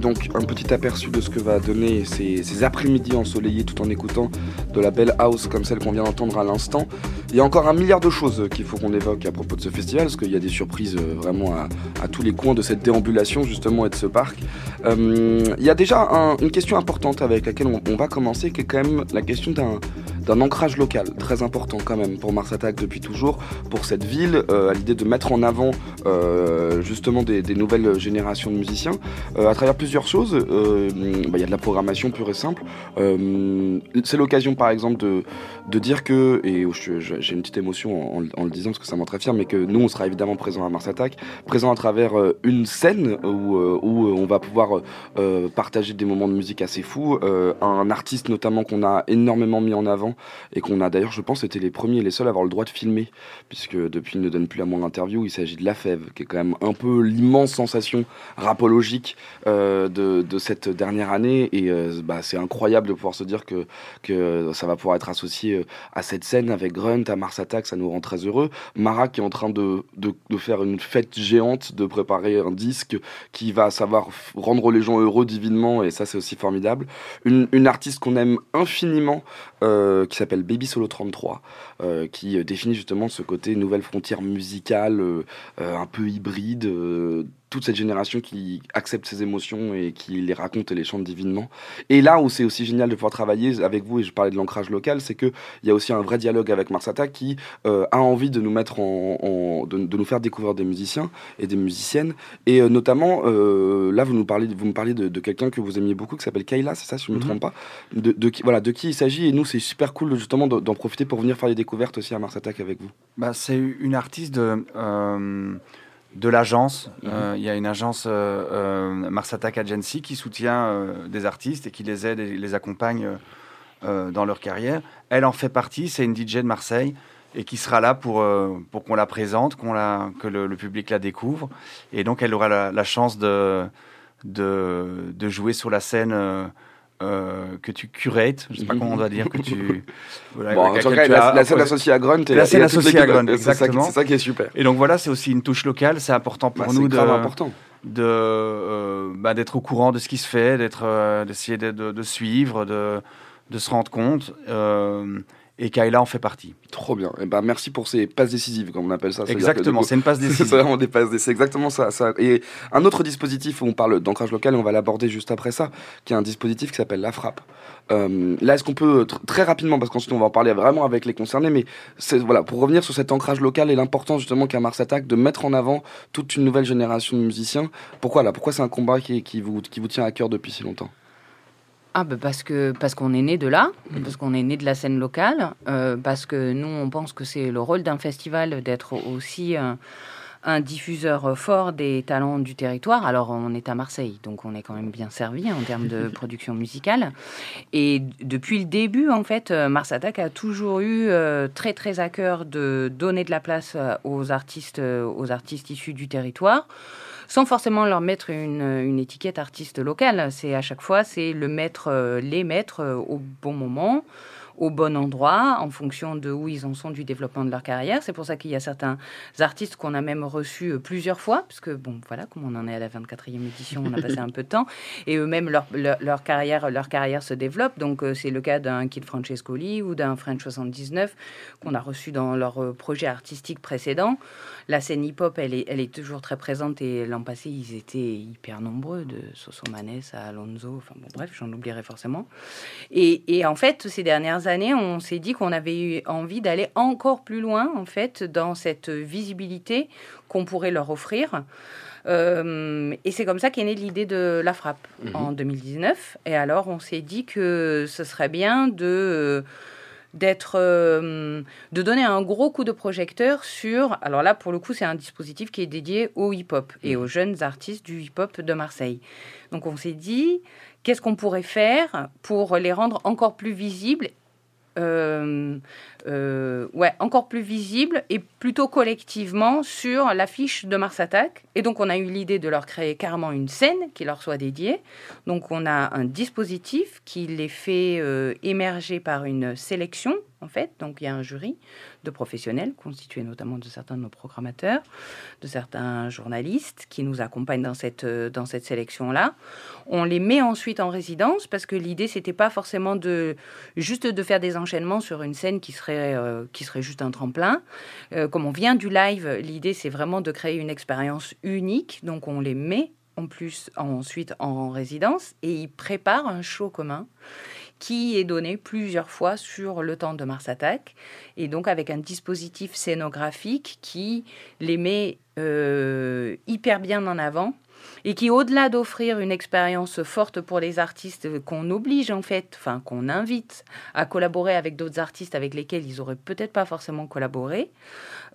Donc un petit aperçu de ce que va donner ces, après-midi ensoleillés tout en écoutant de la belle house comme celle qu'on vient d'entendre à l'instant. Il y a encore un milliard de choses qu'il faut qu'on évoque à propos de ce festival parce qu'il y a des surprises euh, vraiment à, tous les coins de cette déambulation justement et de ce parc. Euh, il y a déjà un- une question importante avec laquelle on, on va commencer qui est quand même la question d'un d'un ancrage local très important quand même pour Mars Attack depuis toujours pour cette ville euh, à l'idée de mettre en avant euh, justement des, des nouvelles générations de musiciens euh, à travers plusieurs choses. Euh, bah, Il y a de la programmation pure et simple. Euh, c'est l'occasion par exemple de, de dire que, et j'ai une petite émotion en, en le disant parce que ça m'en très fier, mais que nous on sera évidemment présent à Mars Attack, présent à travers une scène où, où on va pouvoir partager des moments de musique assez fous. Un artiste notamment qu'on a énormément mis en avant et qu'on a d'ailleurs, je pense, été les premiers et les seuls à avoir le droit de filmer, puisque depuis il ne donne plus la moindre interview. Il s'agit de La Fève, qui est quand même un peu l'immense sensation rapologique euh, de, de cette dernière année. Et euh, bah, c'est incroyable de pouvoir se dire que, que ça va pouvoir être associé euh, à cette scène avec Grunt, à Mars Attack, ça nous rend très heureux. Mara qui est en train de, de, faire une fête géante, de préparer un disque qui va savoir rendre les gens heureux divinement, et ça c'est aussi formidable. Une, une artiste qu'on aime infiniment, qui s'appelle Baby Solo 33, euh, qui euh, définit justement ce côté nouvelle frontière musicale, euh, un peu hybride, toute cette génération qui accepte ses émotions et qui les raconte et les chante divinement. Et là où c'est aussi génial de pouvoir travailler avec vous, et je parlais de l'ancrage local, c'est qu'il y a aussi un vrai dialogue avec Mars Attack qui euh, a envie de nous mettre en, en- de, de nous faire découvrir des musiciens et des musiciennes. Et euh, notamment, euh, là, vous nous parlez, vous me parlez de, de quelqu'un que vous aimiez beaucoup, qui s'appelle Kayla, c'est ça, si je ne me Mhm. trompe pas? De, de qui, voilà, de qui il s'agit. Et nous, c'est super cool justement de- d'en profiter pour venir faire des découvertes aussi à Mars Attack avec vous. Bah, c'est une artiste de, de l'agence. Euh, Il y a une agence euh, euh, Mars Attack Agency qui soutient des artistes et qui les aide et les accompagne dans leur carrière. Elle en fait partie, c'est une DJ de Marseille et qui sera là pour, pour qu'on la présente, qu'on la, que le, public la découvre. Et donc elle aura la, chance de, de, de, jouer sur la scène euh, que tu curates, je sais pas comment on doit dire, que tu. bon, la, scène associée à Grunt. La scène associée à Grunt, exactement. C'est ça, qui est super. Et donc voilà, c'est aussi une touche locale, c'est important pour bah, nous de. important. De euh, bah, d'être au courant de ce qui se fait, d'être, euh, d'essayer de, de, suivre, de, de se rendre compte et Kayla en fait partie. Trop bien. Et eh ben, merci pour ces passes décisives, comme on appelle ça. Exactement, c'est une passe décisive. c'est vraiment des passes C'est exactement ça, ça, Et un autre dispositif où on parle d'ancrage local, et on va l'aborder juste après ça, qui est un dispositif qui s'appelle la frappe. Euh, là, est-ce qu'on peut très rapidement, parce qu'ensuite on va en parler vraiment avec les concernés, mais voilà, pour revenir sur cet ancrage local et l'importance justement qu'a Mars Attack de mettre en avant toute une nouvelle génération de musiciens. Pourquoi là Pourquoi c'est un combat qui, qui, vous, qui vous tient à cœur depuis si longtemps? Ah bah parce que parce qu'on est né de là, mhm. parce qu'on est né de la scène locale, euh, parce que nous on pense que c'est le rôle d'un festival d'être aussi un, diffuseur fort des talents du territoire. Alors on est à Marseille, donc on est quand même bien servi en termes de production musicale. Et depuis le début en fait, Mars Attack a toujours eu euh, très très à cœur de donner de la place aux artistes aux artistes issus du territoire sans forcément leur mettre une, étiquette artiste locale. C'est à chaque fois, c'est le mettre, euh, les mettre euh, au bon moment au bon endroit en fonction de où ils en sont du développement de leur carrière. C'est pour ça qu'il y a certains artistes qu'on a même reçus euh, plusieurs fois, parce que, bon, voilà, comme on en est à la 24e édition, on a passé un peu de temps, et eux-mêmes, leur, leur, carrière, leur carrière se développe. Donc, c'est le cas d'un Kid Francescoli ou d'un French 79 qu'on a reçu dans leur projet artistique précédent la scène hip-hop, elle est, elle est toujours très présente. Et l'an passé, ils étaient hyper nombreux, de Sosomanes à Alonso. Enfin bon, bref, j'en oublierai forcément. Et, et, en fait, ces dernières années, on s'est dit qu'on avait eu envie d'aller encore plus loin, en fait, dans cette visibilité qu'on pourrait leur offrir. Euh, et c'est comme ça qu'est née l'idée de la frappe mhm. en 2019. Et alors, on s'est dit que ce serait bien de d'être, euh, de donner un gros coup de projecteur sur. Alors là, pour le coup, c'est un dispositif qui est dédié au hip-hop et mmh. aux jeunes artistes du hip-hop de Marseille. Donc on s'est dit, qu'est-ce qu'on pourrait faire pour les rendre encore plus visibles euh, euh, ouais, encore plus visible et plutôt collectivement sur l'affiche de Mars Attack. Et donc, on a eu l'idée de leur créer carrément une scène qui leur soit dédiée. Donc, on a un dispositif qui les fait euh, émerger par une sélection, en fait. Donc, il y a un jury de professionnels, constitués notamment de certains de nos programmateurs, de certains journalistes qui nous accompagnent dans cette, euh, dans cette sélection-là. On les met ensuite en résidence parce que l'idée, c'était pas forcément de juste de faire des enchaînements sur une scène qui serait, euh, qui serait juste un tremplin. Euh, comme on vient du live, l'idée, c'est vraiment de créer une expérience unique. Donc, on les met en plus ensuite en résidence et ils préparent un show commun qui est donné plusieurs fois sur le temps de Mars Attack, et donc avec un dispositif scénographique qui les met euh, hyper bien en avant et qui, au-delà d'offrir une expérience forte pour les artistes qu'on oblige en fait, enfin qu'on invite à collaborer avec d'autres artistes avec lesquels ils auraient peut-être pas forcément collaboré,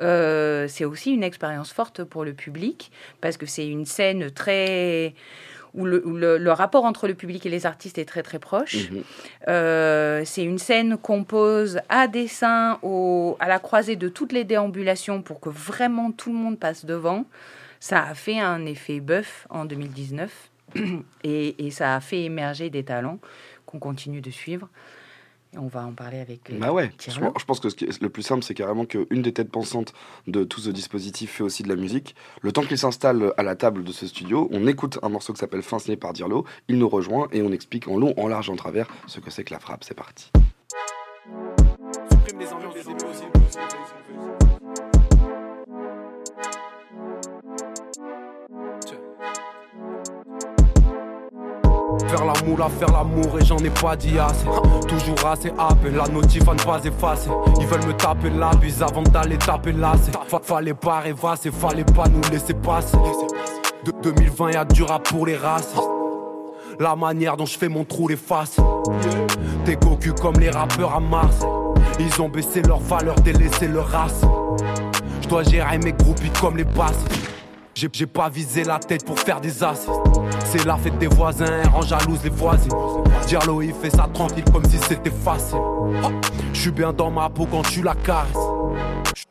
euh, c'est aussi une expérience forte pour le public parce que c'est une scène très où, le, rapport entre le public et les artistes est très très proche. Mhm. Euh, c'est une scène qu'on pose à dessin au, à la croisée de toutes les déambulations pour que vraiment tout le monde passe devant. Ça a fait un effet bœuf en 2019 et, et ça a fait émerger des talents qu'on continue de suivre on va en parler avec. Euh, bah ouais, je, pense que le plus simple, c'est carrément qu'une des têtes pensantes de tout ce dispositif fait aussi de la musique. Le temps qu'il s'installe à la table de ce studio, on écoute un morceau qui s'appelle Fin par Dirlo, il nous rejoint et on explique en long, en large, en travers ce que c'est que la frappe. C'est parti. Faire la moule à faire l'amour et j'en ai pas dit assez. Toujours assez happé, la notif à ne pas effacer. Ils veulent me taper la bise avant d'aller taper là. Fallait pas rêvasser, fallait pas nous laisser passer. De 2020 y'a du rap pour les races. La manière dont je fais mon trou les faces. T'es cocu comme les rappeurs à Mars. Ils ont baissé leur valeur, délaissé leur race. Je dois gérer mes groupies comme les basses. J'ai pas visé la tête pour faire des as. C'est la fête des voisins, rend jalouse les voisines. Diallo il fait ça tranquille comme si c'était facile. Je suis bien dans ma peau quand tu la caresses.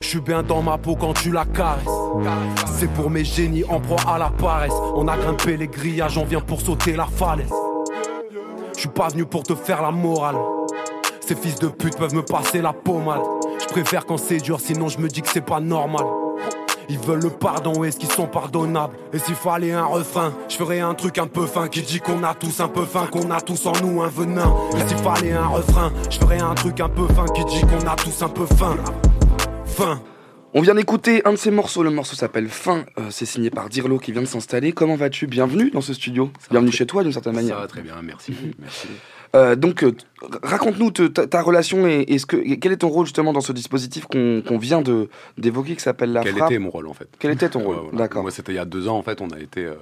Je suis bien dans ma peau quand tu la caresses. C'est pour mes génies en proie à la paresse. On a grimpé les grillages, on vient pour sauter la falaise. Je suis pas venu pour te faire la morale. Ces fils de pute peuvent me passer la pommade. Je préfère quand c'est dur, sinon je me dis que c'est pas normal. Ils veulent le pardon, est-ce qu'ils sont pardonnables? Et s'il fallait un refrain, je ferais un truc un peu fin qui dit qu'on a tous un peu faim, qu'on a tous en nous un venin. Et s'il fallait un refrain, je ferais un truc un peu fin qui dit qu'on a tous un peu faim. Fin. On vient d'écouter un de ces morceaux, le morceau s'appelle Fin, Euh, c'est signé par Dirlo qui vient de s'installer. Comment vas-tu? Bienvenue dans ce studio, bienvenue chez toi d'une certaine manière. Ça va très bien, merci. merci. Euh, donc, euh, raconte-nous te- ta, ta relation et, et ce que, quel est ton rôle justement dans ce dispositif qu'on qu'on vient de d'évoquer qui s'appelle la Quel frappe était mon rôle en fait Quel était ton rôle voilà. D'accord. Moi, c'était il y a deux ans en fait, on a été euh,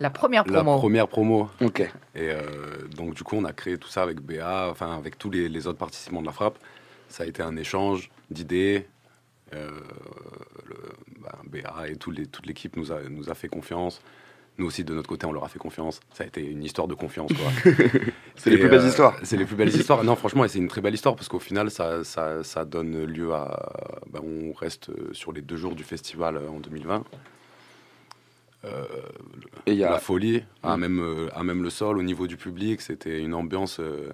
La première la promo. première promo. Ok. Et euh, donc, du coup, on a créé tout ça avec BA, enfin, avec tous les, les autres participants de la frappe. Ça a été un échange d'idées. Euh, le, bah, BA et tout les- toute l'équipe nous a, nous a fait confiance. Nous aussi, de notre côté, on leur a fait confiance. Ça a été une histoire de confiance. quoi. C'est les plus belles euh, histoires. C'est les plus belles histoires. Non, franchement, et c'est une très belle histoire parce qu'au final, ça, ça, ça donne lieu à. bah, on reste euh, sur les deux jours du festival euh, en 2020. Euh, le- Et il y a- La folie, à, Mm. même, à même le sol, au niveau du public, c'était une ambiance. euh,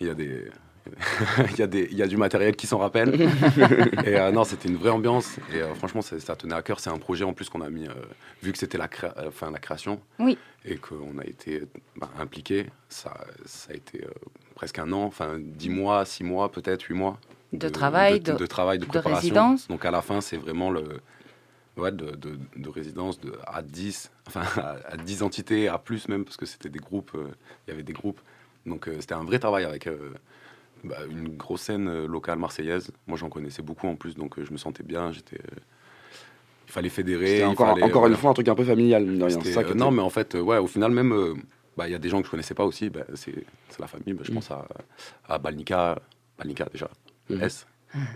Il y a des. Il y, a des, il y a du matériel qui s'en rappelle. et euh, non, c'était une vraie ambiance. Et euh, franchement, ça tenait à cœur. C'est un projet en plus qu'on a mis, euh, vu que c'était la, créa- enfin, la création Oui. et qu'on a été bah, impliqué. Ça, ça a été euh, presque un an, enfin dix mois, six mois, peut-être huit mois De travail, de, de- de travail, de préparation. résidence. Donc à la fin, c'est vraiment le ouais, de, de- de résidence de, à 10, enfin à, à 10 entités, à plus même, parce que c'était des groupes, euh, il y avait des groupes. Donc euh, c'était un vrai travail avec euh, bah, une grosse scène euh, locale marseillaise. Moi j'en connaissais beaucoup en plus, donc euh, je me sentais bien. J'étais, euh, il fallait fédérer. Encore, fallait, encore une fois un truc un peu familial, C'est ça euh, non, mais en fait, euh, ouais, au final, même, bah, il y a des gens que je connaissais pas aussi. bah, c'est, c'est la famille. bah, je Mm. pense à, à Balnica, Balnica déjà, Mhm. S.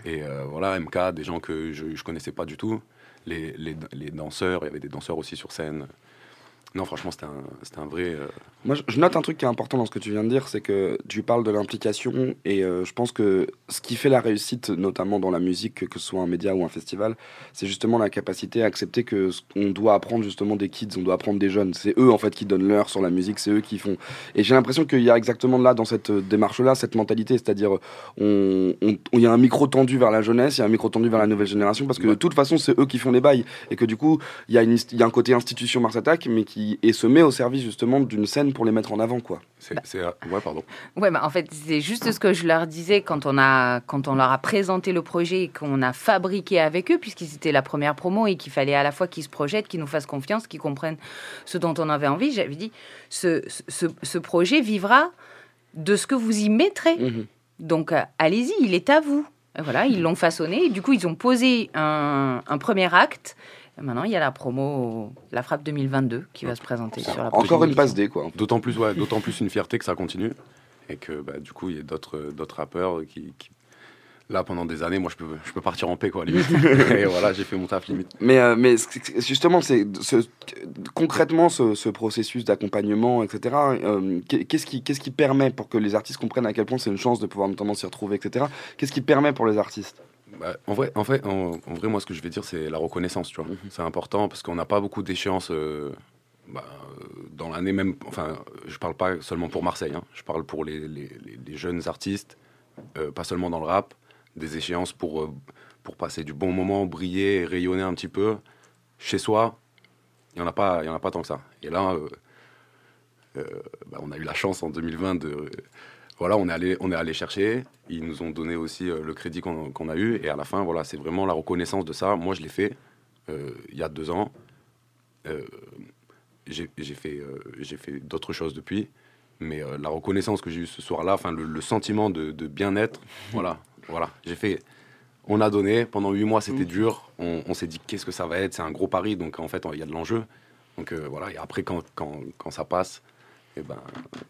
Et voilà, MK, des gens que je, je connaissais pas du tout. Les, les, les danseurs, il y avait des danseurs aussi sur scène. Non, franchement, c'était un, un vrai. euh, Moi, je- note un truc qui est important dans ce que tu viens de dire, c'est que tu parles de l'implication et euh, je pense que ce qui fait la réussite, notamment dans la musique, que, ce soit un média ou un festival, c'est justement la capacité à accepter que ce- on doit apprendre justement des kids, on doit apprendre des jeunes. C'est eux en fait qui donnent l'heure sur la musique, c'est eux qui font. Et j'ai l'impression qu'il y a exactement là dans cette euh, démarche-là cette mentalité, c'est-à-dire on, on- il y a un micro tendu vers la jeunesse, il y a un micro tendu vers la nouvelle génération parce que de toute façon c'est eux qui font les bails et que du coup il y y a un côté institution Mars Attack mais qui et se met au service justement d'une scène pour les mettre en avant quoi. c'est, c'est, euh, ouais, pardon. Ouais, bah, en fait, c'est juste ce que je leur disais quand on, a, quand on leur a présenté le projet et qu'on a fabriqué avec eux, puisque c'était la première promo et qu'il fallait à la fois qu'ils se projettent, qu'ils nous fassent confiance, qu'ils comprennent ce dont on avait envie. J'avais dit, ce, ce, ce projet vivra de ce que vous y mettrez. Donc, euh, allez-y, il est à vous. Et voilà, ils l'ont façonné. Et du coup, ils ont posé un, un premier acte. Maintenant, il y a la promo, la frappe 2022, qui va se présenter sur la prochaine passe D quoi. D'autant plus, ouais, d'autant plus une fierté que ça continue et que bah, du coup il y a d'autres, d'autres rappeurs qui, qui- là pendant des années, moi je peux, je peux partir en paix quoi limite. et voilà, j'ai fait mon taf limite. Mais, euh, mais justement, c'est ce- concrètement ce, ce processus d'accompagnement, etc. euh, qu'est- qu'est-ce qui, qu'est-ce qui permet pour que les artistes comprennent à quel point c'est une chance de pouvoir notamment s'y retrouver, etc. Qu'est-ce qui permet pour les artistes? Bah, en, vrai, en, fait, en, en vrai, moi, ce que je vais dire, c'est la reconnaissance, tu vois. Mhm. C'est important parce qu'on n'a pas beaucoup d'échéances euh, bah, dans l'année même. Enfin, je parle pas seulement pour Marseille, hein. je parle pour les, les- les- les jeunes artistes, euh, pas seulement dans le rap, des échéances pour, euh, pour passer du bon moment, briller rayonner un petit peu. Chez soi, il n'y en, a pas- il y en a pas tant que ça. Et là, bah, on a eu la chance en 2020 de. Voilà, on est, allé, on est allé chercher. Ils nous ont donné aussi euh, le crédit qu'on a eu. Et à la fin, voilà, c'est vraiment la reconnaissance de ça. Moi, je l'ai fait euh, il y a deux ans. Euh, j'ai fait, euh, j'ai fait d'autres choses depuis. Mais la reconnaissance que j'ai eue ce soir-là, enfin, le, le sentiment de, de bien-être, voilà, voilà. J'ai fait. On a donné. Pendant huit mois, c'était dur. On, on s'est dit, qu'est-ce que ça va être? C'est un gros pari. Donc, en fait, il y a de l'enjeu. Donc, voilà. Et après, quand, quand, quand ça passe, et ben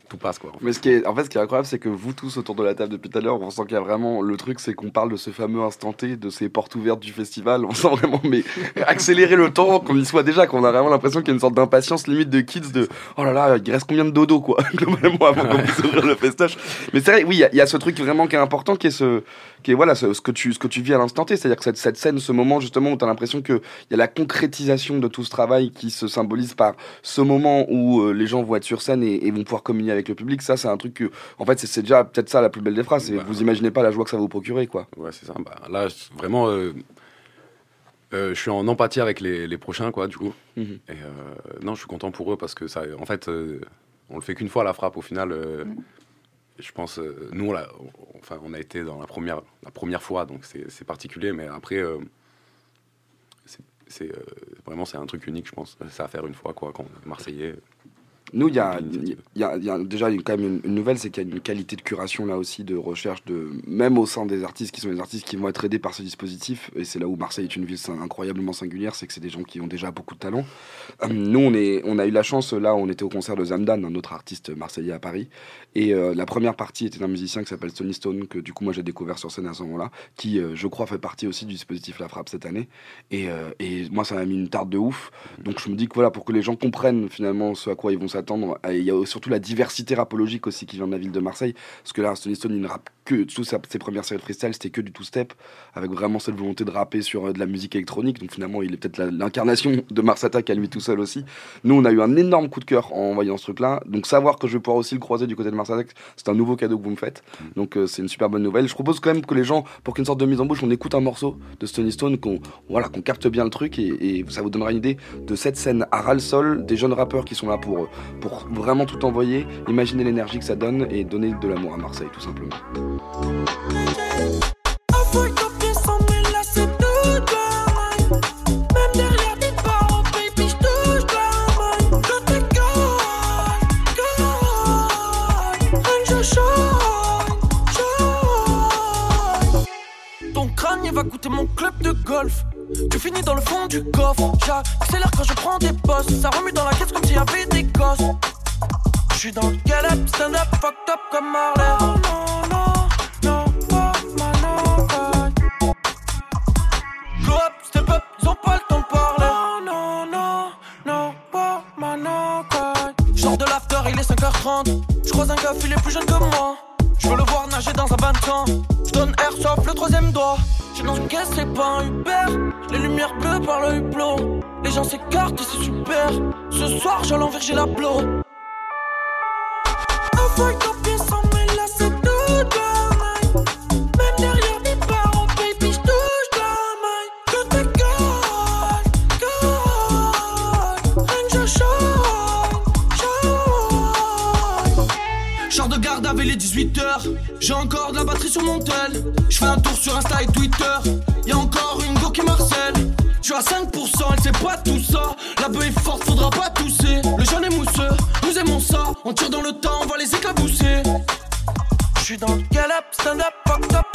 tout passe quoi. Mais ce qui est, en fait, ce qui est incroyable, c'est que vous tous autour de la table depuis tout à l'heure, on sent qu'il y a vraiment le truc, c'est qu'on parle de ce fameux instant T, de ces portes ouvertes du festival. On sent vraiment, mais accélérer le temps, qu'on y soit déjà, qu'on a vraiment l'impression qu'il y a une sorte d'impatience limite de kids de oh là là, il reste combien de dodo quoi, globalement avant qu'on puisse ouvrir le festoche. Mais c'est vrai, oui, il y y, a ce truc vraiment qui est important, qui est ce, qui est voilà, ce, ce que tu, ce que tu vis à l'instant T, c'est-à-dire que cette, cette scène, ce moment justement où tu as l'impression qu'il y a la concrétisation de tout ce travail qui se symbolise par ce moment où euh, les gens vont être sur scène et, et vont pouvoir communier avec le public. Ça, c'est un truc que, en fait, c'est- déjà peut-être ça la plus belle des phrases. c'est vous imaginez pas la joie que ça va vous procurer, quoi. Ouais, c'est ça. Bah, là, vraiment, euh, euh, je suis en empathie avec les, les prochains, quoi, du coup. Mhm. Et euh, non, je suis content pour eux parce que ça, en fait, euh, on le fait qu'une fois la frappe. Au final, euh, je pense, euh, nous, on, on- enfin, on a été dans la première, la première fois, donc c'est particulier. Mais après, euh, c'est- euh, vraiment, c'est un truc unique, je pense. C'est à faire une fois, quoi, quand Marseillais. Nous, il y y y a déjà quand même une, une nouvelle, c'est qu'il y a une qualité de curation là aussi, de recherche, de même au sein des artistes qui sont des artistes qui vont être aidés par ce dispositif. Et c'est là où Marseille est une ville incroyablement singulière, c'est que c'est des gens qui ont déjà beaucoup de talent. Euh, Nous, on, est, on a eu la chance, là, on était au concert de Zamdan, un autre artiste marseillais à Paris. Et euh, la première partie était d'un musicien qui s'appelle Stony Stone, que du coup, moi, j'ai découvert sur scène à ce moment-là, qui, euh, je crois, fait partie aussi du dispositif La Frappe cette année. Et, euh, et moi, ça m'a mis une tarte de ouf. Donc, je me dis que voilà, pour que les gens comprennent finalement ce à quoi ils vont s'attendre, il y a surtout la diversité rapologique aussi qui vient de la ville de Marseille. Parce que là, Stony Stone, il ne rappe que, sous sa- ses premières séries de freestyle, c'était que du two-step, avec vraiment cette volonté de rapper sur euh, de la musique électronique. Donc, finalement, il est peut-être l'incarnation de Mars Attack à lui tout seul aussi. Nous, on a eu un énorme coup de cœur en voyant ce truc-là. Donc, savoir que je vais pouvoir aussi le croiser du côté de Mars Attack, c'est un nouveau cadeau que vous me faites. Donc, euh, c'est une super bonne nouvelle. Je propose quand même que les gens, pour qu'une sorte de mise en bouche, on écoute un morceau de Stony Stone, qu'on voilà, qu'on capte bien le truc et, et ça vous donnera une idée de cette scène à ras le sol, des jeunes rappeurs qui sont là pour, euh, pour vraiment tout envoyer, imaginer l'énergie que ça donne et donner de l'amour à Marseille, tout simplement. Ton crâne, va mon club de golf. Tu finis dans le fond du coffre. J'accélère quand je prends des postes. Ça remue dans la caisse comme s'il y avait des gosses. J'suis dans le galop, stand up, fucked up comme Marley. Oh non, non, non, pas ma non, Go up, step up, ils ont pas le temps de parler. Non, non, non, non, pas ma non, Genre de l'after, il est 5h30. J'croise un gars, il est plus jeune que moi. J'veux le voir nager dans un bain de sang. J'donne air sauf le troisième doigt. J'suis dans une caisse, c'est pas un Uber. Les lumières bleues par le hublot. Les gens s'écartent et c'est super. Ce soir, j'allais envers, j'ai la blow. Avec les 18h. J'ai encore de la batterie sur mon tel. J'fais un tour sur Insta et Twitter. Y'a encore une go qui marcelle. J'suis à 5%, elle sait pas tout ça. La beuh est forte, faudra pas tousser. Le jaune est mousseux, nous aimons ça. On tire dans le temps, on va les éclabousser. J'suis dans le galop, stand up, fucked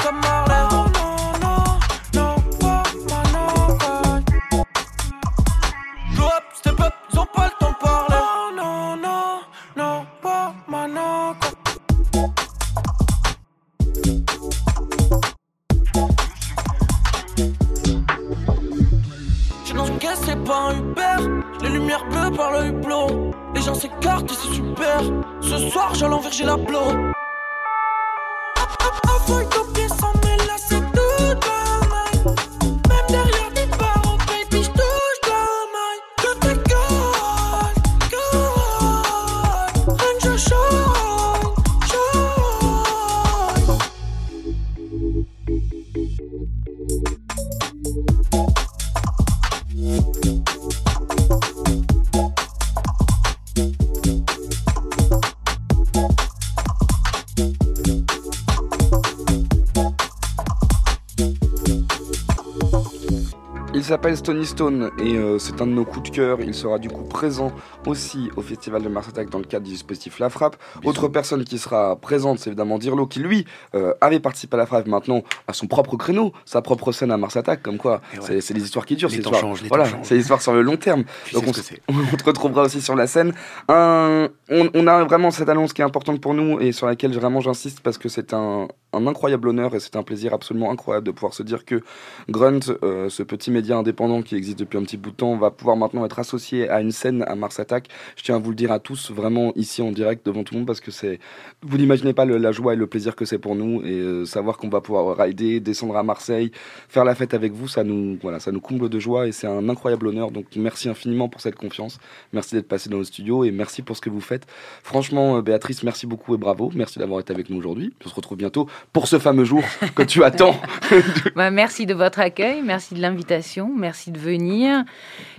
Stony Stone et euh, c'est un de nos coups de cœur. Il sera du coup présent aussi au Festival de Mars Attack dans le cadre du dispositif La Frappe. Autre personne qui sera présente, c'est évidemment Dirlo qui lui euh, avait participé à La Frappe, maintenant à son propre créneau, sa propre scène à Mars Attack. Comme quoi, c'est c'est des histoires qui durent. Les c'est temps changent, les voilà, c'est des histoires sur le long terme. Tu Donc on, on te retrouvera aussi sur la scène. Un- on, on a vraiment cette annonce qui est importante pour nous et sur laquelle vraiment j'insiste parce que c'est un, un incroyable honneur et c'est un plaisir absolument incroyable de pouvoir se dire que Grunt, euh, ce petit média indépendant qui existe depuis un petit bout de temps, va pouvoir maintenant être associé à une scène à Mars Attack. Je tiens à vous le dire à tous vraiment ici en direct devant tout le monde parce que c'est, vous n'imaginez pas le- la joie et le plaisir que c'est pour nous et euh, savoir qu'on va pouvoir rider, descendre à Marseille, faire la fête avec vous, ça nous, voilà, ça nous comble de joie et c'est un incroyable honneur. Donc merci infiniment pour cette confiance. Merci d'être passé dans le studio et merci pour ce que vous faites. Franchement, euh, Béatrice, merci beaucoup et bravo. Merci d'avoir été avec nous aujourd'hui. On se retrouve bientôt pour ce fameux jour que tu attends. Bah, merci de votre accueil, merci de l'invitation, merci de venir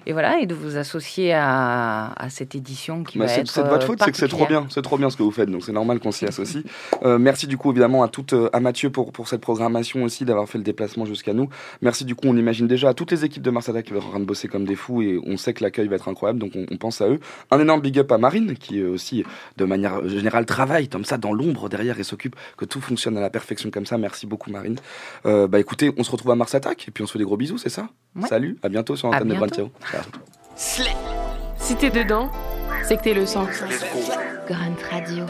et voilà et de vous associer à, à cette édition qui Bah, va être c'est de votre euh, faute, c'est que c'est trop bien, c'est trop bien ce que vous faites, donc c'est normal qu'on s'y associe. Euh, merci du coup évidemment à toute, euh, à Mathieu pour, pour cette programmation aussi, d'avoir fait le déplacement jusqu'à nous. Merci du coup, on imagine déjà à toutes les équipes de Mars Attack qui vont être en train de bosser comme des fous et on sait que l'accueil va être incroyable, donc on, on pense à eux. Un énorme big up à Marine qui aussi de manière générale travaille comme ça dans l'ombre derrière et s'occupe que tout fonctionne à la perfection comme ça. Merci beaucoup Marine. Euh, bah écoutez, on se retrouve à Mars Attack et puis on se fait des gros bisous, c'est ça? Ouais. Salut, à bientôt sur Antenne de Brand. bientôt. Ciao. Ciao. Si t'es dedans, c'est que t'es le sang. Grunt Radio.